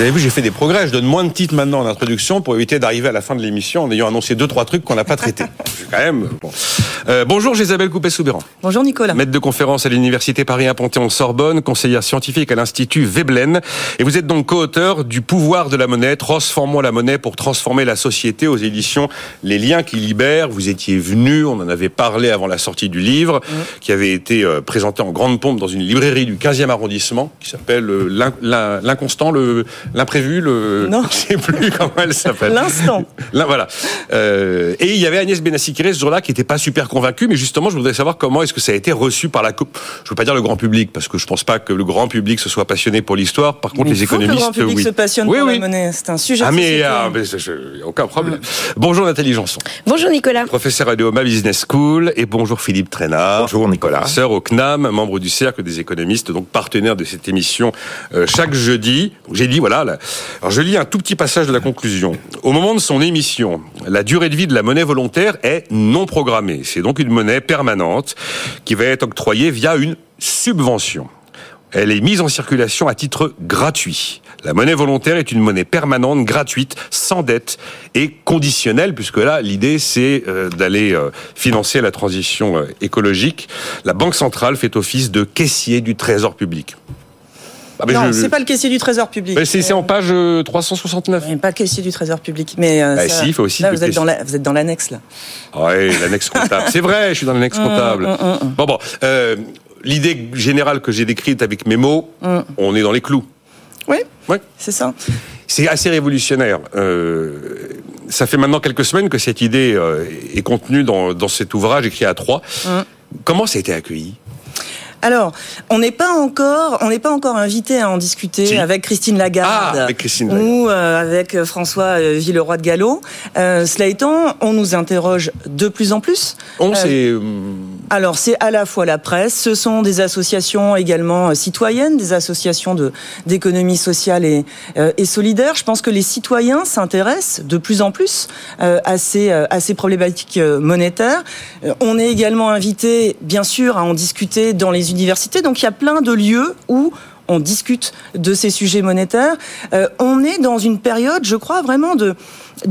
Vous avez vu, j'ai fait des progrès. Je donne moins de titres maintenant en introduction pour éviter d'arriver à la fin de l'émission en ayant annoncé deux, trois trucs qu'on n'a pas traités. quand même. Bon. Euh, bonjour, Isabelle Coupé-Soubéran. Bonjour, Nicolas. Maître de conférence à l'Université Paris 1 Panthéon-Sorbonne, conseillère scientifique à l'Institut Veblen. Et vous êtes donc co-auteur du Pouvoir de la monnaie, Transformons la monnaie pour transformer la société aux éditions Les liens qui libèrent. Vous étiez venu, on en avait parlé avant la sortie du livre, mm. qui avait été euh, présenté en grande pompe dans une librairie du 15e arrondissement, qui s'appelle euh, L'inconstant, le l'imprévu, le. Non. Je sais plus comment elle s'appelle. L'instant. Là, voilà. Euh, et il y avait Agnès Benassi-Kiré ce jour-là qui n'était pas super convaincue, mais justement, je voudrais savoir comment est-ce que ça a été reçu par la coupe. Je veux pas dire le grand public, parce que je pense pas que le grand public se soit passionné pour l'histoire. Par contre, les économistes, que le grand public oui. se passionne oui, pour oui. la monnaie. C'est un sujet. Ah, mais, ah, mais je- aucun problème. Bonjour Nathalie Janson, Bonjour Nicolas. professeur à l'EOMA Business School, et bonjour Philippe Trainard. Bonjour Nicolas. Professeur au CNAM, membre du Cercle des économistes, donc partenaire de cette émission euh, chaque jeudi. J'ai dit, voilà, alors je lis un tout petit passage de la conclusion. Au moment de son émission, la durée de vie de la monnaie volontaire est non programmée. C'est donc une monnaie permanente qui va être octroyée via une subvention. Elle est mise en circulation à titre gratuit. La monnaie volontaire est une monnaie permanente, gratuite, sans dette et conditionnelle, puisque là, l'idée, c'est euh, d'aller euh, financer la transition euh, écologique. La Banque centrale fait office de caissier du Trésor public. Ah, mais Non, je- c'est pas le caissier du Trésor public. mais c'est en page euh, 369. Oui, pas le caissier du Trésor public, mais euh, Bah, ça- si, il faut aussi là vous êtes dans la, vous êtes dans l'annexe là. Ouais, l'annexe comptable. C'est vrai, je suis dans l'annexe comptable. Bon, bon. euh, L'idée générale que j'ai décrite avec mes mots, on est dans les clous. Oui, Ouais. c'est ça. C'est assez révolutionnaire. Euh, ça fait maintenant quelques semaines que cette idée euh, est contenue dans, dans cet ouvrage écrit à trois. Comment ça a été accueilli? Alors, on n'est pas encore, on n'est pas encore invité à en discuter Si. avec Christine Lagarde Ah, avec Christine Lagarde. ou euh, avec euh, François euh, Villeroy de Gallo. Euh, cela étant, on nous interroge de plus en plus. On, c'est... Alors c'est à la fois la presse, ce sont des associations également euh, citoyennes, des associations d'économie sociale et, euh, et solidaire. Je pense que les citoyens s'intéressent de plus en plus euh, à ces à ces problématiques monétaires. On est également invité, bien sûr, à en discuter dans les universités. Donc il y a plein de lieux où on discute de ces sujets monétaires. Euh, on est dans une période, je crois, vraiment de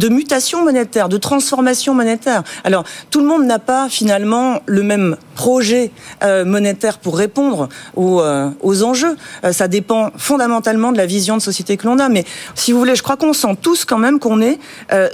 mutation monétaire, de transformation monétaire. Alors, tout le monde n'a pas finalement le même projet euh, monétaire pour répondre aux, euh, aux enjeux. Ça dépend fondamentalement de la vision de société que l'on a. Mais si vous voulez, je crois qu'on sent tous quand même qu'on est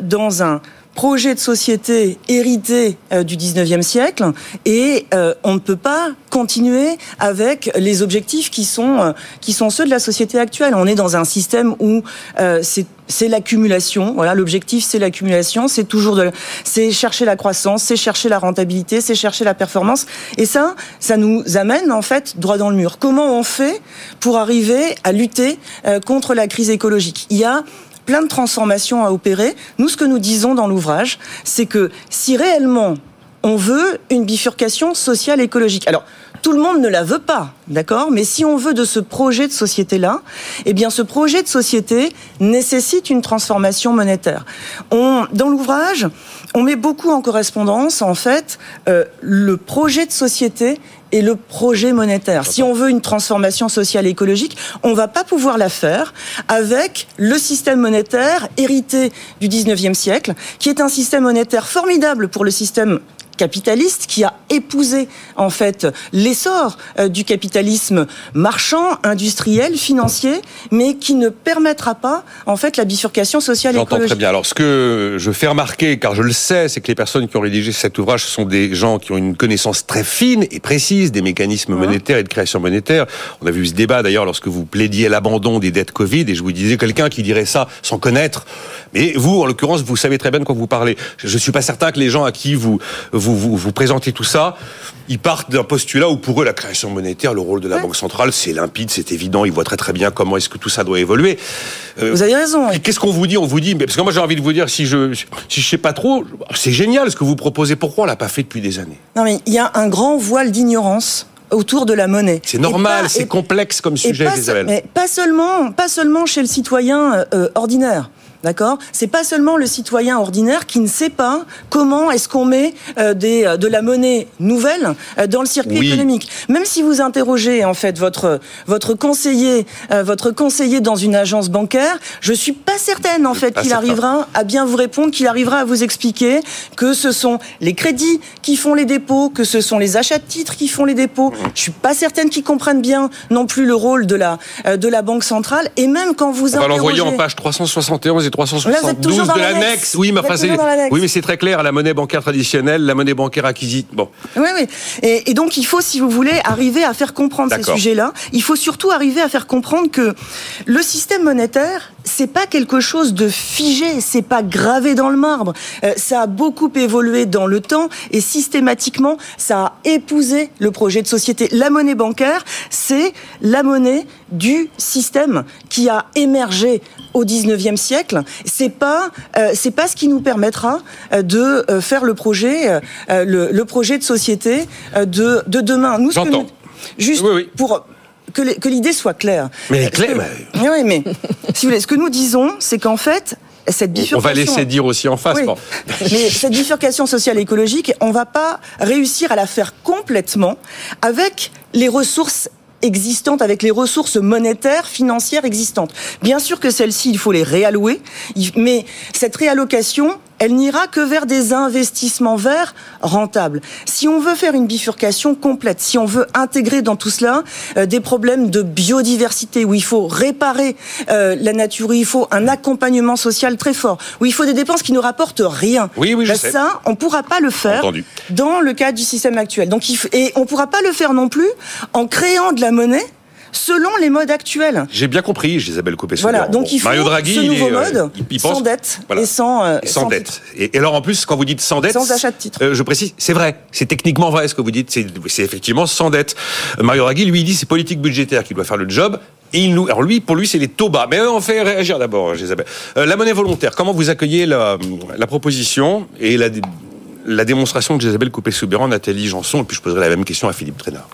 dans un projet de société hérité euh, du 19e siècle et euh, on ne peut pas continuer avec les objectifs qui sont euh, qui sont ceux de la société actuelle. On est dans un système où euh, c'est c'est l'accumulation. Voilà, l'objectif c'est l'accumulation, c'est toujours de c'est chercher la croissance, c'est chercher la rentabilité, c'est chercher la performance et ça ça nous amène en fait droit dans le mur. Comment on fait pour arriver à lutter euh, contre la crise écologique? Il y a plein de transformations à opérer. Nous, ce que nous disons dans l'ouvrage, c'est que si réellement on veut une bifurcation sociale écologique, alors tout le monde ne la veut pas, d'accord? Mais si on veut de ce projet de société-là, eh bien ce projet de société nécessite une transformation monétaire. On, dans l'ouvrage, on met beaucoup en correspondance, en fait, euh, le projet de société et le projet monétaire. Si on veut une transformation sociale et écologique, on va pas pouvoir la faire avec le système monétaire hérité du 19e siècle, qui est un système monétaire formidable pour le système capitaliste qui a épousé en fait l'essor euh, du capitalisme marchand, industriel, financier, mais qui ne permettra pas en fait la bifurcation sociale et J'entends écologique. très bien. Alors, ce que je fais remarquer, car je le sais, c'est que les personnes qui ont rédigé cet ouvrage ce sont des gens qui ont une connaissance très fine et précise des mécanismes monétaires et de création monétaire. On a vu ce débat d'ailleurs lorsque vous plaidiez l'abandon des dettes Covid et je vous disais quelqu'un qui dirait ça sans connaître. Mais vous, en l'occurrence, vous savez très bien de quoi vous parlez. Je ne suis pas certain que les gens à qui vous vous, vous, vous présentez tout ça, ils partent d'un postulat où pour eux la création monétaire, le rôle de la Banque centrale, c'est limpide, c'est évident, ils voient très très bien comment est-ce que tout ça doit évoluer. Euh, Vous avez raison. et Qu'est-ce qu'on vous dit? On vous dit, mais parce que moi j'ai envie de vous dire, si je si je sais pas trop, c'est génial ce que vous proposez. Pourquoi on l'a pas fait depuis des années? Non mais il y a un grand voile d'ignorance autour de la monnaie. C'est normal, c'est complexe comme Et sujet, pas, Isabelle. mais pas seulement, pas seulement chez le citoyen euh, ordinaire. D'accord? C'est pas seulement le citoyen ordinaire qui ne sait pas comment est-ce qu'on met des, de la monnaie nouvelle dans le circuit économique. Même si vous interrogez en fait votre votre conseiller votre conseiller dans une agence bancaire, je suis pas certaine en fait qu'il arrivera à bien vous répondre, qu'il arrivera à vous expliquer que ce sont les crédits qui font les dépôts, que ce sont les achats de titres qui font les dépôts. Je suis pas certaine qu'ils comprennent bien non plus le rôle de la de la banque centrale. Et même quand vous On va l'envoyer en page 371 et 372 de l'annexe. Oui, mais enfin oui, mais c'est très clair. La monnaie bancaire traditionnelle, la monnaie bancaire acquisite. Bon. Oui, oui. Et, et donc il faut, si vous voulez, arriver à faire comprendre ces sujets-là. Il faut surtout arriver à faire comprendre que le système monétaire, c'est pas quelque chose de figé, c'est pas gravé dans le marbre. Euh, ça a beaucoup évolué dans le temps et systématiquement, ça a épousé le projet de société. La monnaie bancaire, c'est la monnaie du système qui a émergé au 19e siècle. C'est pas euh, c'est pas ce qui nous permettra euh, de faire le projet le, projet de société de de demain. Nous, J'entends. Juste pour que l'idée soit claire. Mais claire. Oui, mais si vous voulez, ce que nous disons, c'est qu'en fait, cette bifurcation. On va laisser dire aussi en face. Mais cette bifurcation sociale et écologique, on va pas réussir à la faire complètement avec les ressources existantes, avec les ressources monétaires, financières existantes. Bien sûr que celles-ci, il faut les réallouer, mais cette réallocation, elle n'ira que vers des investissements verts rentables. Si on veut faire une bifurcation complète, si on veut intégrer dans tout cela euh, des problèmes de biodiversité, où il faut réparer euh, la nature, où il faut un accompagnement social très fort, où il faut des dépenses qui ne rapportent rien, oui, oui, je ben ça, on ne pourra pas le faire dans le cadre du système actuel. Donc, et on ne pourra pas le faire non plus en créant de la monnaie selon les modes actuels. J'ai bien compris, Isabelle Copé. Voilà, donc il faut Mario Draghi, ce nouveau il mode, il, pense, sans dette et sans, euh, sans, dette. Et, alors en plus, quand vous dites sans dette, sans achat de titre, euh, je précise, c'est vrai, c'est techniquement vrai ce que vous dites, c'est effectivement sans dette. Mario Draghi, lui, il dit c'est politique budgétaire qui doit faire le job. Et il nous, alors lui, pour lui, c'est les taux bas. Mais on fait réagir d'abord, Isabelle. Euh, la monnaie volontaire. Comment vous accueillez la, la proposition et la, la démonstration de Isabelle Coupé-Soubéran, Nathalie Janson, et puis je poserai la même question à Philippe Trénard.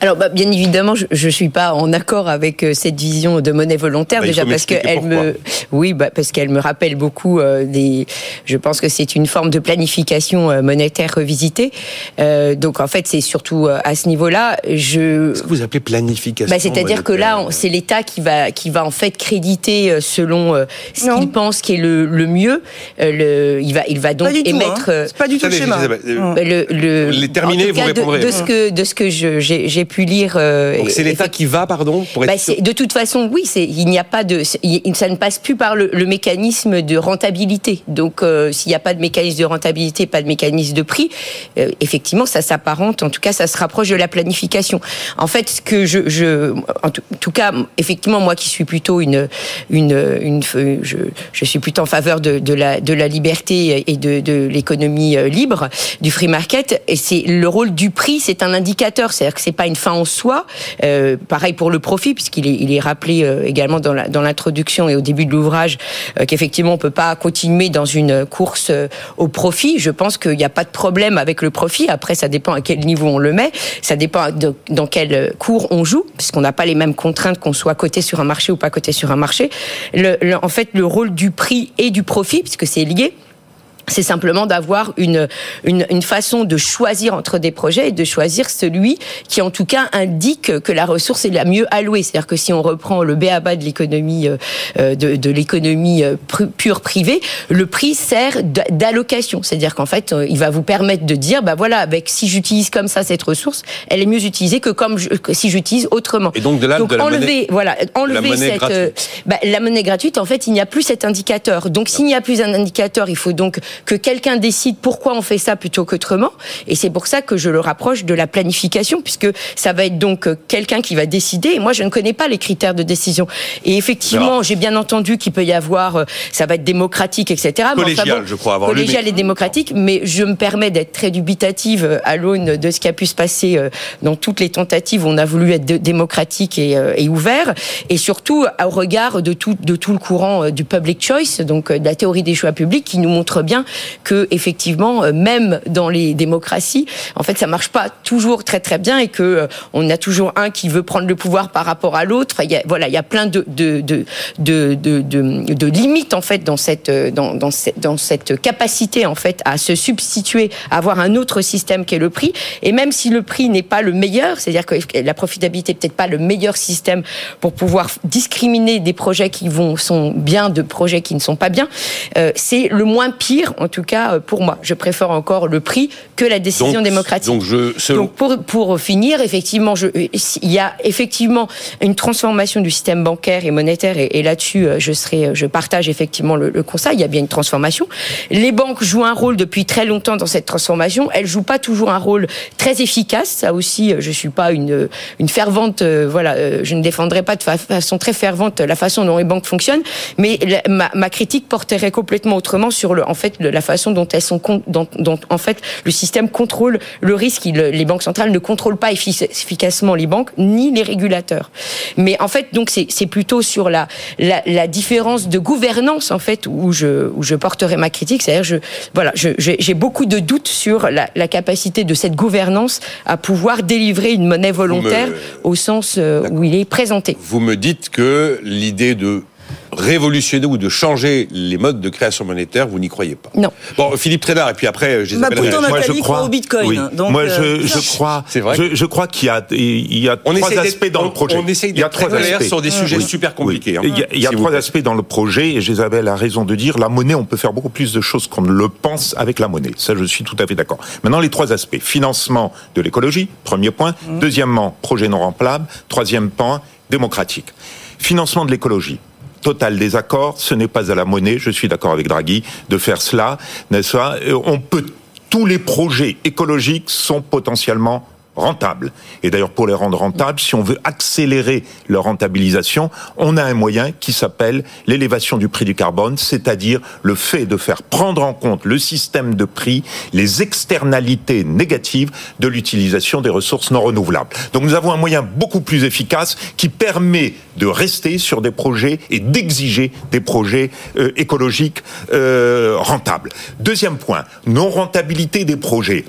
Alors, bah, bien évidemment, je ne suis pas en accord avec euh, cette vision de monnaie volontaire, bah, déjà parce qu'elle me, oui, bah, parce qu'elle me rappelle beaucoup euh, des. Je pense que c'est une forme de planification euh, monétaire revisitée. Euh, donc, en fait, c'est surtout à ce niveau-là. Je. Ce que vous appelez planification. Bah, C'est-à-dire que là, c'est l'État qui va qui va en fait créditer selon ce qu'il pense qui est le, le mieux. le, il va il va donc émettre. Hein. pas du tout le schéma. Le, le, les terminer, vous répondrez. De, de, ce que de ce que j'ai j'ai pu lire. Euh, Donc c'est l'État qui va, pardon, pour être bah, De toute façon, oui, il n'y a pas de, ça ne passe plus par le, mécanisme de rentabilité. Donc euh, s'il n'y a pas de mécanisme de rentabilité, pas de mécanisme de prix, euh, effectivement, ça s'apparente. En tout cas, ça se rapproche de la planification. En fait, ce que je, je en tout, cas, effectivement, moi qui suis plutôt une, une, une je, je suis plutôt en faveur de, de la, de la liberté et de, de l'économie libre, du free market. Et c'est le rôle du prix, c'est un indicateur. C'est-à-dire que c'est pas une fin en soi. Euh, pareil pour le profit, puisqu'il est, il est rappelé euh, également dans, la, dans l'introduction et au début de l'ouvrage euh, qu'effectivement on peut pas continuer dans une course au profit. Je pense qu'il n'y a pas de problème avec le profit. Après, ça dépend à quel niveau on le met, ça dépend de, dans quel cours on joue, puisqu'on n'a pas les mêmes contraintes qu'on soit coté sur un marché ou pas coté sur un marché. Le, en fait, le rôle du prix et du profit, puisque c'est lié, c'est simplement d'avoir une, une, une, façon de choisir entre des projets et de choisir celui qui, en tout cas, indique que la ressource est la mieux allouée. C'est-à-dire que si on reprend le BABA de l'économie, euh, de, de l'économie euh, pure privée, le prix sert d'allocation. C'est-à-dire qu'en fait, euh, il va vous permettre de dire, bah voilà, avec si j'utilise comme ça cette ressource, elle est mieux utilisée que comme que si j'utilise autrement. Et donc de là, donc de la enlever, monnaie, voilà, enlever cette, bah, la monnaie gratuite. En fait, il n'y a plus cet indicateur. Donc s'il n'y a plus un indicateur, il faut donc que quelqu'un décide pourquoi on fait ça plutôt qu'autrement. Et c'est pour ça que je le rapproche de la planification, puisque ça va être donc euh, quelqu'un qui va décider. Et moi, je ne connais pas les critères de décision. Et effectivement, j'ai bien entendu qu'il peut y avoir, euh, ça va être démocratique, etc. Collégial, je crois avoir Collégial et démocratique, mais je me permets d'être très dubitative euh, à l'aune de ce qui a pu se passer dans toutes les tentatives où on a voulu être démocratique et, et ouvert, et surtout au regard de tout, de tout le courant du public choice, donc de la théorie des choix publics, qui nous montre bien que effectivement, euh, même dans les démocraties, en fait, ça marche pas toujours très très bien et que euh, on a toujours un qui veut prendre le pouvoir par rapport à l'autre. A, voilà, il y a plein de de, de, de, de, de limites en fait dans cette dans, dans cette dans cette capacité en fait à se substituer, à avoir un autre système qui est le prix. Et même si le prix n'est pas le meilleur, c'est-à-dire que la profitabilité peut-être pas le meilleur système pour pouvoir discriminer des projets qui vont sont bien de projets qui ne sont pas bien, euh, c'est le moins pire en tout cas euh, pour moi. Je préfère encore le prix que la décision démocratique. Donc, je, donc pour, pour finir, effectivement, je, il y a effectivement une transformation du système bancaire et monétaire et, là-dessus, euh, je serai, je partage effectivement le, le constat. Il y a bien une transformation. Les banques jouent un rôle depuis très longtemps dans cette transformation. Elles jouent pas toujours un rôle très efficace. Ça aussi, je suis pas une une fervente, voilà, je ne défendrai pas de façon très fervente la façon dont les banques fonctionnent, mais ma, ma, critique porterait complètement autrement sur le, en fait, la façon dont elles sont, dont, dont en fait le système contrôle le risque. les banques centrales ne contrôlent pas efficacement les banques ni les régulateurs. Mais en fait, donc c'est plutôt sur la, la, la, différence de gouvernance en fait où je, où je porterai ma critique. C'est-à-dire, je, voilà, j'ai beaucoup de doutes sur la, la, capacité de cette gouvernance à pouvoir délivrer une monnaie volontaire au sens euh, où il est présenté. Vous me dites que l'idée de révolutionner ou de changer les modes de création monétaire, vous n'y croyez pas. Non. Bon, Philippe Trénard, et puis après, je bah, pourtant, moi, je crois au Bitcoin. Donc, moi, je, euh, je crois. C'est vrai. Je, je, crois qu'il y a, il y a on trois aspects dans le projet. On essaye il y a trois aspects sur des sujets super compliqués. Hein. Il y a, il y a trois aspects dans le projet, et Isabelle a raison de dire, la monnaie, on peut faire beaucoup plus de choses qu'on ne le pense avec la monnaie. Ça, je suis tout à fait d'accord. Maintenant, les trois aspects. Financement de l'écologie, premier point. Mmh. Deuxièmement, projet non remplable. Troisième point, démocratique. Financement de l'écologie total désaccord. Ce n'est pas à la monnaie, je suis d'accord avec Draghi, de faire cela, n'est-ce pas? Euh, On peut tous les projets écologiques sont potentiellement rentables. Et d'ailleurs, pour les rendre rentables, si on veut accélérer leur rentabilisation, on a un moyen qui s'appelle l'élévation du prix du carbone, c'est-à-dire le fait de faire prendre en compte le système de prix, les externalités négatives de l'utilisation des ressources non renouvelables. Donc nous avons un moyen beaucoup plus efficace qui permet de rester sur des projets et d'exiger des projets euh, écologiques euh, rentables. Deuxième point, non rentabilité des projets.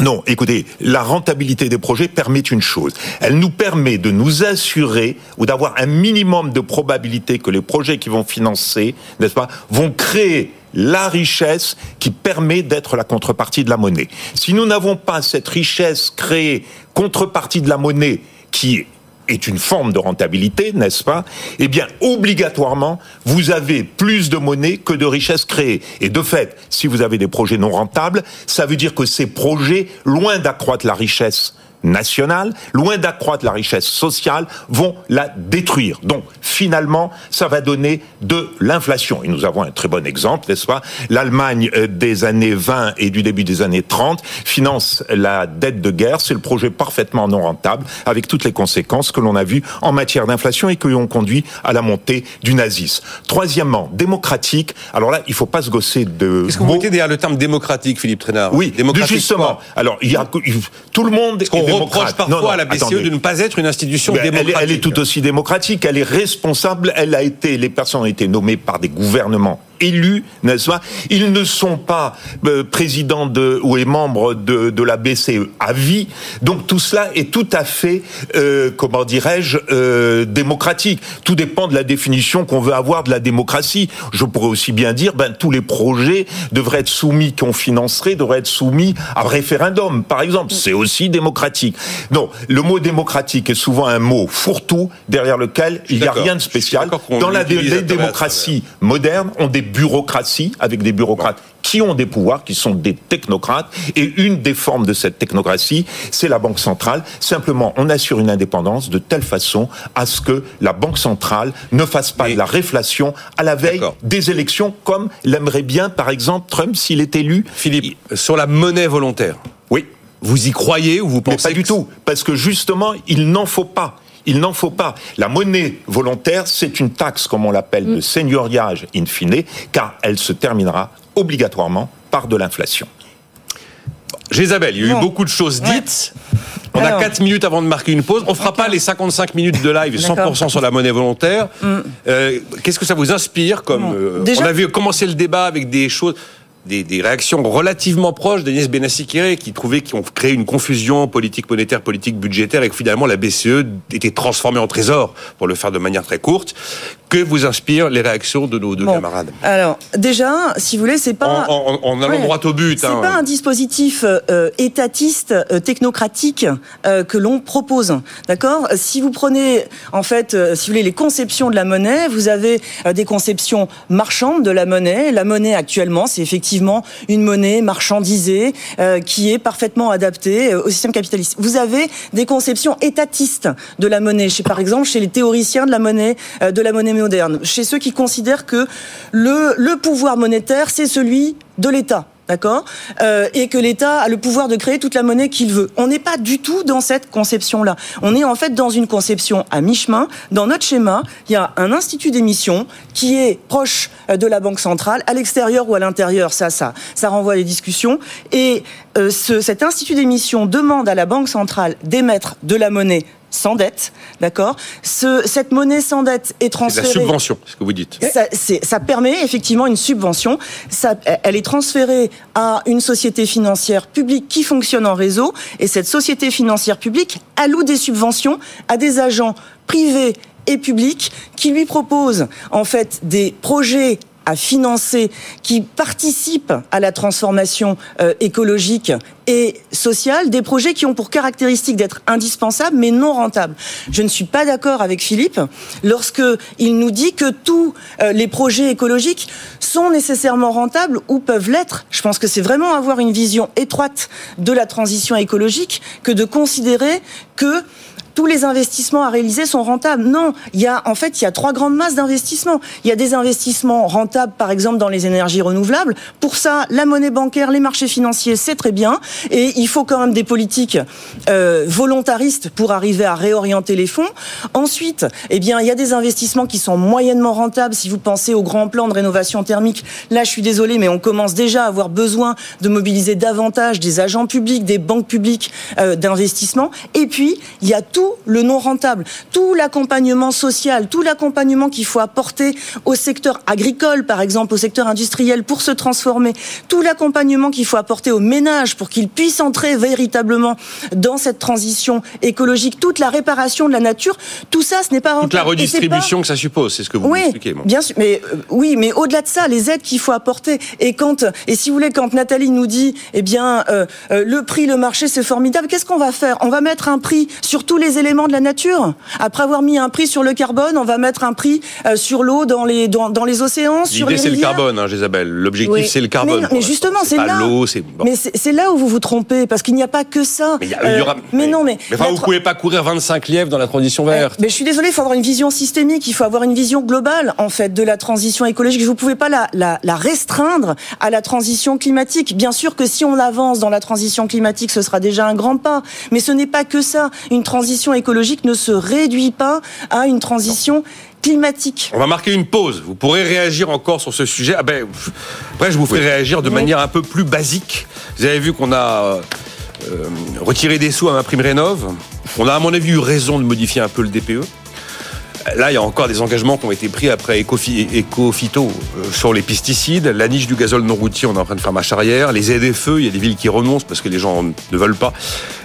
Non, écoutez, la rentabilité des projets permet une chose. Elle nous permet de nous assurer ou d'avoir un minimum de probabilité que les projets qui vont financer, n'est-ce pas, vont créer la richesse qui permet d'être la contrepartie de la monnaie. Si nous n'avons pas cette richesse créée contrepartie de la monnaie qui est une forme de rentabilité, n'est-ce pas? Eh bien, obligatoirement, vous avez plus de monnaie que de richesses créées. Et de fait, si vous avez des projets non rentables, ça veut dire que ces projets, loin d'accroître la richesse nationale, loin d'accroître la richesse sociale, vont la détruire. Donc, finalement, ça va donner de l'inflation. Et nous avons un très bon exemple, n'est-ce pas? L'Allemagne euh, des années 20 et du début des années 30 finance la dette de guerre. C'est le projet parfaitement non rentable, avec toutes les conséquences que l'on a vues en matière d'inflation et qui ont conduit à la montée du nazisme. Troisièmement, démocratique. Alors là, il faut pas se gosser de. Est-ce que vous mettez derrière le terme démocratique, Philippe Trénard Oui, démocratique justement. Alors, il y a tout le monde reproche parfois à la BCE de ne pas être une institution démocratique. Elle, elle, est tout aussi démocratique, elle est responsable, elle a été, les personnes ont été nommées par des gouvernements élus, n'est-ce pas Ils ne sont pas euh, présidents de ou membres de, de la BCE à vie. Donc tout cela est tout à fait, euh, comment dirais-je, euh, démocratique. Tout dépend de la définition qu'on veut avoir de la démocratie. Je pourrais aussi bien dire, ben tous les projets devraient être soumis, qu'on financerait, devraient être soumis à référendum, par exemple. C'est aussi démocratique. Non, le mot démocratique est souvent un mot fourre-tout derrière lequel il n'y a rien de spécial. Dans la démocratie moderne, on des bureaucratie, avec des bureaucrates qui ont des pouvoirs, qui sont des technocrates. Et une des formes de cette technocratie, c'est la Banque centrale. Simplement, on assure une indépendance de telle façon à ce que la Banque centrale ne fasse pas de la réflation à la veille des élections, comme l'aimerait bien, par exemple, Trump s'il est élu. Philippe, sur la monnaie volontaire. Oui. Vous y croyez ou vous pensez Mais pas du tout, parce que justement, il n'en faut pas. Il n'en faut pas. La monnaie volontaire, c'est une taxe, comme on l'appelle, de mm. seigneuriage in fine, car elle se terminera obligatoirement par de l'inflation. Isabelle, il y a eu beaucoup de choses dites. On a 4 minutes avant de marquer une pause. On fera pas les 55 minutes de live 100% sur la monnaie volontaire. Mm. Euh, qu'est-ce que ça vous inspire comme euh, On a vu commencer le débat avec des choses des, des réactions relativement proches d'Agnès Benassi-Kéré, qui trouvait qu'ils ont créé une confusion politique monétaire, politique budgétaire, et que finalement la BCE était transformée en trésor, pour le faire de manière très courte. Que vous inspirent les réactions de nos deux Bon. camarades? Alors, déjà, si vous voulez, c'est pas. en, en- en allant Ouais. droit au but. C'est hein. pas un dispositif euh, étatiste, euh, technocratique euh, que l'on propose, d'accord? Si vous prenez, en fait, si vous voulez, les conceptions de la monnaie, vous avez des conceptions marchandes de la monnaie. La monnaie actuellement, c'est effectivement une monnaie marchandisée euh, qui est parfaitement adaptée euh, au système capitaliste. Vous avez des conceptions étatistes de la monnaie, chez par exemple chez les théoriciens de la monnaie, euh, de la monnaie moderne, chez ceux qui considèrent que le, le pouvoir monétaire, c'est celui de l'État. D'accord Euh, Et que l'État a le pouvoir de créer toute la monnaie qu'il veut. On n'est pas du tout dans cette conception-là. On est en fait dans une conception à mi-chemin. Dans notre schéma, il y a un institut d'émission qui est proche euh, de la Banque centrale, à l'extérieur ou à l'intérieur, ça, ça, ça renvoie à des discussions. Et euh, ce, cet institut d'émission demande à la Banque centrale d'émettre de la monnaie sans dette, d'accord Ce, Cette monnaie sans dette est C'est de la transférée. subvention, c'est ce que vous dites. Ça, c'est- ça permet effectivement une subvention. Ça, elle est transférée à une société financière publique qui fonctionne en réseau. Et cette société financière publique alloue des subventions à des agents privés et publics qui lui proposent en fait des projets à financer qui participent à la transformation euh, écologique et sociale, des projets qui ont pour caractéristique d'être indispensables mais non rentables. Je ne suis pas d'accord avec Philippe lorsque il nous dit que tous euh, les projets écologiques sont nécessairement rentables ou peuvent l'être. Je pense que c'est vraiment avoir une vision étroite de la transition écologique que de considérer que tous les investissements à réaliser sont rentables. Non, il y a en fait il y a trois grandes masses d'investissements. Il y a des investissements rentables, par exemple dans les énergies renouvelables. Pour ça, la monnaie bancaire, les marchés financiers, c'est très bien, et il faut quand même des politiques euh, volontaristes pour arriver à réorienter les fonds. Ensuite, eh bien, il y a des investissements qui sont moyennement rentables. Si vous pensez au grand plan de rénovation thermique, là, je suis désolé, mais on commence déjà à avoir besoin de mobiliser davantage des agents publics, des banques publiques euh, d'investissement. Et puis, il y a tout le non rentable, tout l'accompagnement social, tout l'accompagnement qu'il faut apporter au secteur agricole, par exemple, au secteur industriel pour se transformer, tout l'accompagnement qu'il faut apporter aux ménages pour qu'ils puissent entrer véritablement dans cette transition écologique, toute la réparation de la nature, tout ça, ce n'est pas rentable. Toute la pas- redistribution que ça suppose, c'est ce que vous oui, expliquez. bon. bien sûr, mais euh, oui, mais au-delà de ça, les aides qu'il faut apporter. Et quand, et si vous voulez, quand Nathalie nous dit, eh bien, euh, euh, le prix, le marché, c'est formidable. Qu'est-ce qu'on va faire? On va mettre un prix sur tous les éléments de la nature. Après avoir mis un prix sur le carbone, on va mettre un prix euh, sur l'eau dans les dans, dans les océans, sur les L'idée, c'est le carbone, hein, Isabelle. L'objectif, Oui. c'est le carbone. Mais, mais justement, c'est là. l'eau, c'est. bon. Mais c'est là où vous vous trompez, parce qu'il n'y a pas que ça. Mais il y a- il y aura- Euh, mais non, mais. enfin, la vous tra- pouvez pas courir 25 lièvres dans la transition verte. mais je suis désolée, il faut avoir une vision systémique, il faut avoir une vision globale en fait de la transition écologique. Vous ne pouvez pas la, la, la restreindre à la transition climatique. Bien sûr que si on avance dans la transition climatique, ce sera déjà un grand pas. Mais ce n'est pas que ça. Une transition écologique ne se réduit pas à une transition climatique. On va marquer une pause. Vous pourrez réagir encore sur ce sujet. Ah ben, après, je vous ferai réagir de Oui. manière un peu plus basique. Vous avez vu qu'on a euh, retiré des sous à ma prime rénov. On a, à mon avis, eu raison de modifier un peu le DPE. Là, il y a encore des engagements qui ont été pris après Ecofi- Ecofito euh, sur les pesticides. La niche du gazole non routier, on est en train de faire marche arrière. Les aides-feux, il y a des villes qui renoncent parce que les gens ne veulent pas.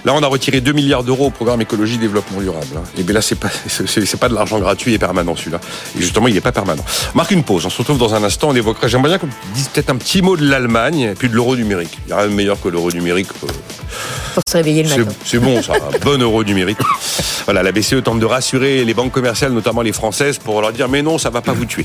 Là, on a retiré 2 milliards d'euros au programme écologie développement durable. hein. Et bien là, c'est pas, c'est pas de l'argent gratuit et permanent celui-là. Et justement, il n'est pas permanent. Marque une pause. On se retrouve dans un instant. On évoquera. J'aimerais bien qu'on dise peut-être un petit mot de l'Allemagne et puis de l'euro numérique. Il n'y a rien de meilleur que l'euro numérique. euh, pour se réveiller le matin. c'est bon, ça, un bon euro numérique. Voilà, la BCE tente de rassurer les banques commerciales, les françaises, pour leur dire mais non, ça va pas vous tuer.